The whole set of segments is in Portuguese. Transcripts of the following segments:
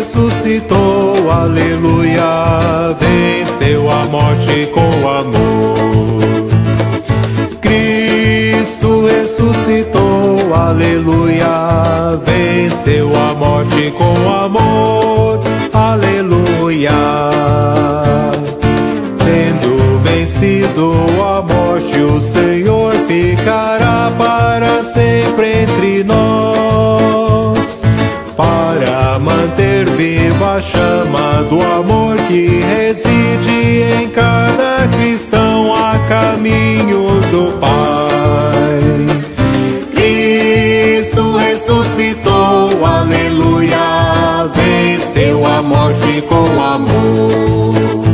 ressuscitou, aleluia, venceu a morte com amor. Cristo ressuscitou, aleluia, venceu a morte com amor, aleluia. Tendo vencido a morte, o Senhor ficará para sempre a chama do amor que reside em cada cristão a caminho do Pai. Cristo ressuscitou, aleluia, venceu a morte com amor.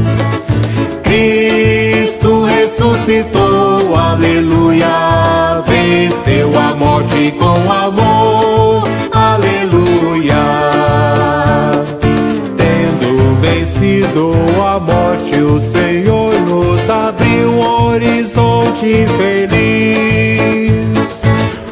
Cristo ressuscitou, aleluia, venceu a morte com amor, vencido a morte, o Senhor nos abriu um horizonte feliz,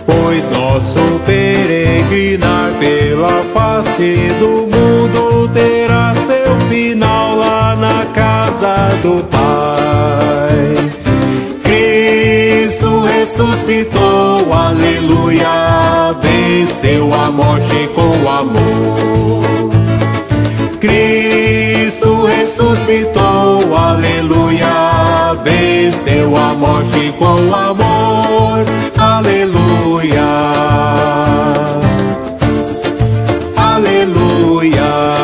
pois nosso peregrinar pela face do mundo terá seu final lá na casa do Pai. Cristo ressuscitou, aleluia, venceu a morte com amor. Cristo ressuscitou, aleluia. Venceu a morte com amor, aleluia. Aleluia.